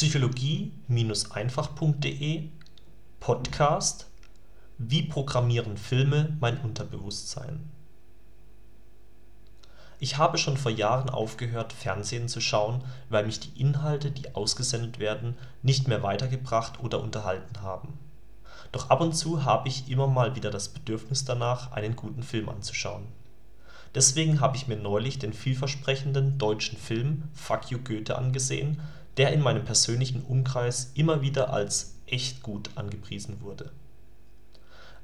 Psychologie-einfach.de Podcast Wie programmieren Filme mein Unterbewusstsein Ich habe schon vor Jahren aufgehört, Fernsehen zu schauen, weil mich die Inhalte, die ausgesendet werden, nicht mehr weitergebracht oder unterhalten haben. Doch ab und zu habe ich immer mal wieder das Bedürfnis danach, einen guten Film anzuschauen. Deswegen habe ich mir neulich den vielversprechenden deutschen Film Fuck you Goethe angesehen der in meinem persönlichen Umkreis immer wieder als echt gut angepriesen wurde.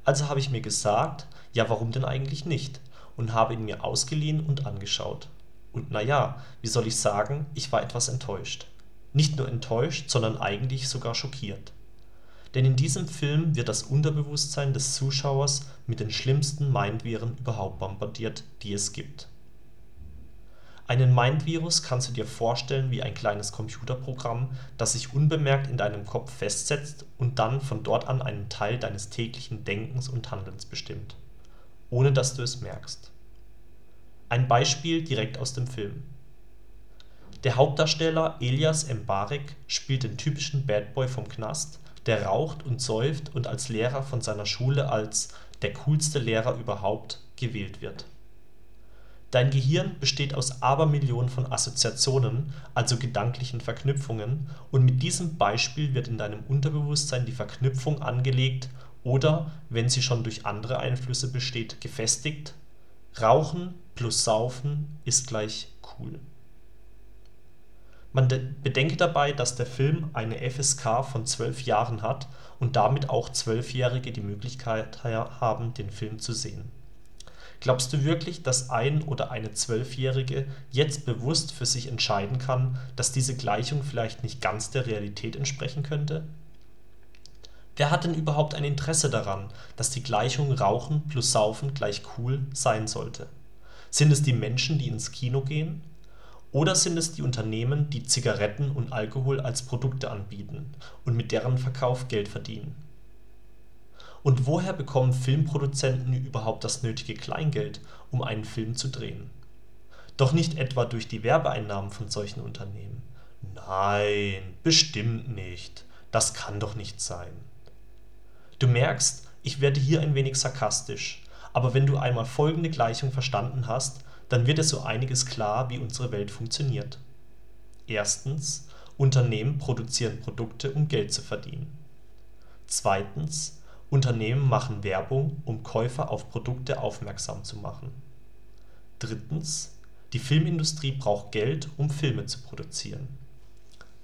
Also habe ich mir gesagt, ja warum denn eigentlich nicht und habe ihn mir ausgeliehen und angeschaut. Und na ja, wie soll ich sagen, ich war etwas enttäuscht. Nicht nur enttäuscht, sondern eigentlich sogar schockiert. Denn in diesem Film wird das Unterbewusstsein des Zuschauers mit den schlimmsten Mindviren überhaupt bombardiert, die es gibt einen Mindvirus kannst du dir vorstellen wie ein kleines Computerprogramm, das sich unbemerkt in deinem Kopf festsetzt und dann von dort an einen Teil deines täglichen Denkens und Handelns bestimmt, ohne dass du es merkst. Ein Beispiel direkt aus dem Film. Der Hauptdarsteller Elias Mbarek spielt den typischen Bad Boy vom Knast, der raucht und säuft und als Lehrer von seiner Schule als „ der coolste Lehrer überhaupt “gewählt wird Dein Gehirn besteht aus Abermillionen von Assoziationen, also gedanklichen Verknüpfungen, und mit diesem Beispiel wird in deinem Unterbewusstsein die Verknüpfung angelegt oder, wenn sie schon durch andere Einflüsse besteht, gefestigt: Rauchen plus Saufen ist gleich cool. Man bedenke dabei, dass der Film eine FSK von 12 Jahren hat und damit auch Zwölfjährige die Möglichkeit haben, den Film zu sehen Glaubst du wirklich, dass ein oder eine Zwölfjährige jetzt bewusst für sich entscheiden kann, dass diese Gleichung vielleicht nicht ganz der Realität entsprechen könnte? Wer hat denn überhaupt ein Interesse daran, dass die Gleichung Rauchen plus Saufen gleich cool sein sollte? Sind es die Menschen, die ins Kino gehen? Oder sind es die Unternehmen, die Zigaretten und Alkohol als Produkte anbieten und mit deren Verkauf Geld verdienen und woher bekommen Filmproduzenten überhaupt das nötige Kleingeld, um einen Film zu drehen? Doch nicht etwa durch die Werbeeinnahmen von solchen Unternehmen. Nein, bestimmt nicht. Das kann doch nicht sein. Du merkst, ich werde hier ein wenig sarkastisch, aber wenn du einmal folgende Gleichung verstanden hast, dann wird dir so einiges klar, wie unsere Welt funktioniert. Erstens, Unternehmen produzieren Produkte, um Geld zu verdienen. Zweitens, Unternehmen machen Werbung, um Käufer auf Produkte aufmerksam zu machen. Drittens, Die Filmindustrie braucht Geld, um Filme zu produzieren.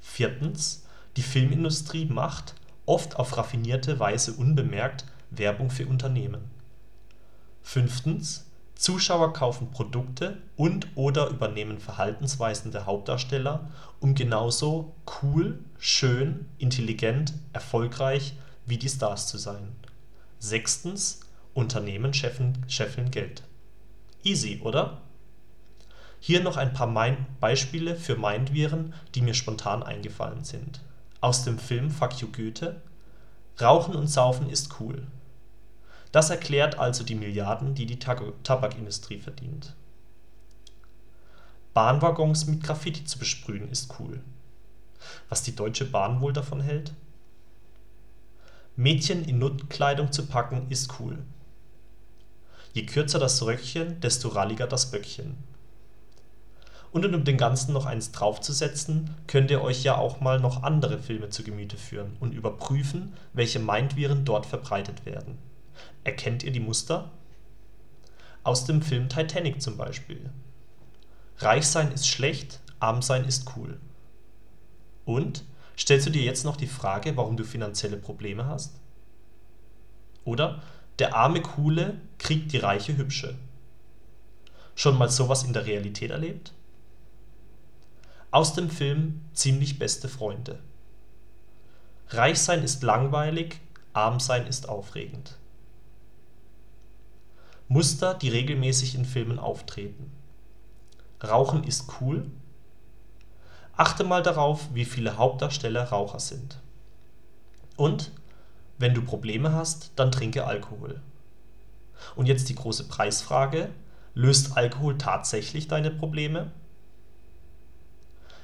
Viertens, Die Filmindustrie macht, oft auf raffinierte Weise unbemerkt, Werbung für Unternehmen. Fünftens, Zuschauer kaufen Produkte und/oder übernehmen Verhaltensweisen der Hauptdarsteller, um genauso cool, schön, intelligent, erfolgreich wie die Stars zu sein. Sechstens, Unternehmen scheffeln Geld. Easy, oder? Hier noch ein paar Beispiele für Mindviren, die mir spontan eingefallen sind. Aus dem Film Fuck you Goethe: Rauchen und Saufen ist cool. Das erklärt also die Milliarden, die die Tabakindustrie verdient. Bahnwaggons mit Graffiti zu besprühen ist cool. Was die Deutsche Bahn wohl davon hält Mädchen in Nuttenkleidung zu packen ist cool. Je kürzer das Röckchen, desto ralliger das Böckchen. Und um dem Ganzen noch eins draufzusetzen, könnt ihr euch ja auch mal noch andere Filme zu Gemüte führen und überprüfen, welche Mindviren dort verbreitet werden. Erkennt ihr die Muster? Aus dem Film Titanic zum Beispiel. Reich sein ist schlecht, arm sein ist cool. Und Stellst du dir jetzt noch die Frage, warum du finanzielle Probleme hast? Oder der arme Coole kriegt die reiche Hübsche. Schon mal sowas in der Realität erlebt? Aus dem Film Ziemlich beste Freunde. Reich sein ist langweilig, arm sein ist aufregend. Muster, die regelmäßig in Filmen auftreten. Rauchen ist cool, Achte mal darauf, wie viele Hauptdarsteller Raucher sind. Und wenn du Probleme hast, dann trinke Alkohol. Und jetzt die große Preisfrage: Löst Alkohol tatsächlich deine Probleme?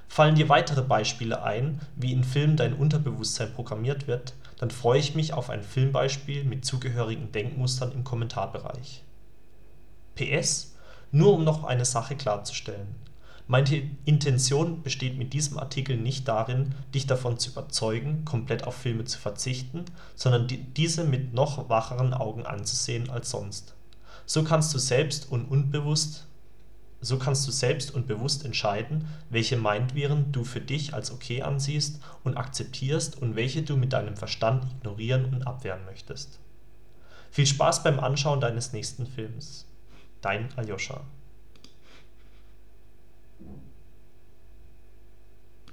Fallen dir weitere Beispiele ein, wie in Filmen dein Unterbewusstsein programmiert wird, dann freue ich mich auf ein Filmbeispiel mit zugehörigen Denkmustern im Kommentarbereich. PS, nur um noch eine Sache klarzustellen: Meine Intention besteht mit diesem Artikel nicht darin, dich davon zu überzeugen, komplett auf Filme zu verzichten, sondern diese mit noch wacheren Augen anzusehen als sonst. So kannst du selbst und bewusst entscheiden, welche Meinetviren du für dich als ok ansiehst und akzeptierst und welche du mit deinem Verstand ignorieren und abwehren möchtest. Viel Spaß beim Anschauen deines nächsten Films. Dein Aljoscha